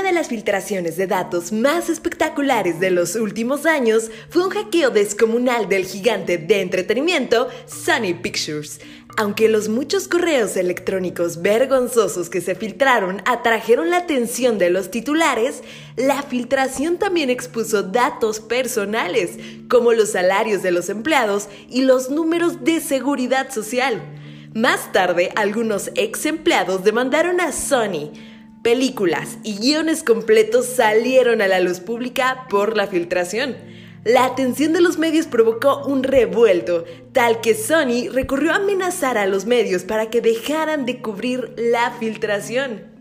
de las filtraciones de datos más espectaculares de los últimos años fue un hackeo descomunal del gigante de entretenimiento Sony Pictures. Aunque los muchos correos electrónicos vergonzosos que se filtraron atrajeron la atención de los titulares, la filtración también expuso datos personales, como los salarios de los empleados y los números de seguridad social. Más tarde, algunos ex empleados demandaron a Sony, películas y guiones completos salieron a la luz pública por la filtración. La atención de los medios provocó un revuelto, tal que Sony recurrió a amenazar a los medios para que dejaran de cubrir la filtración.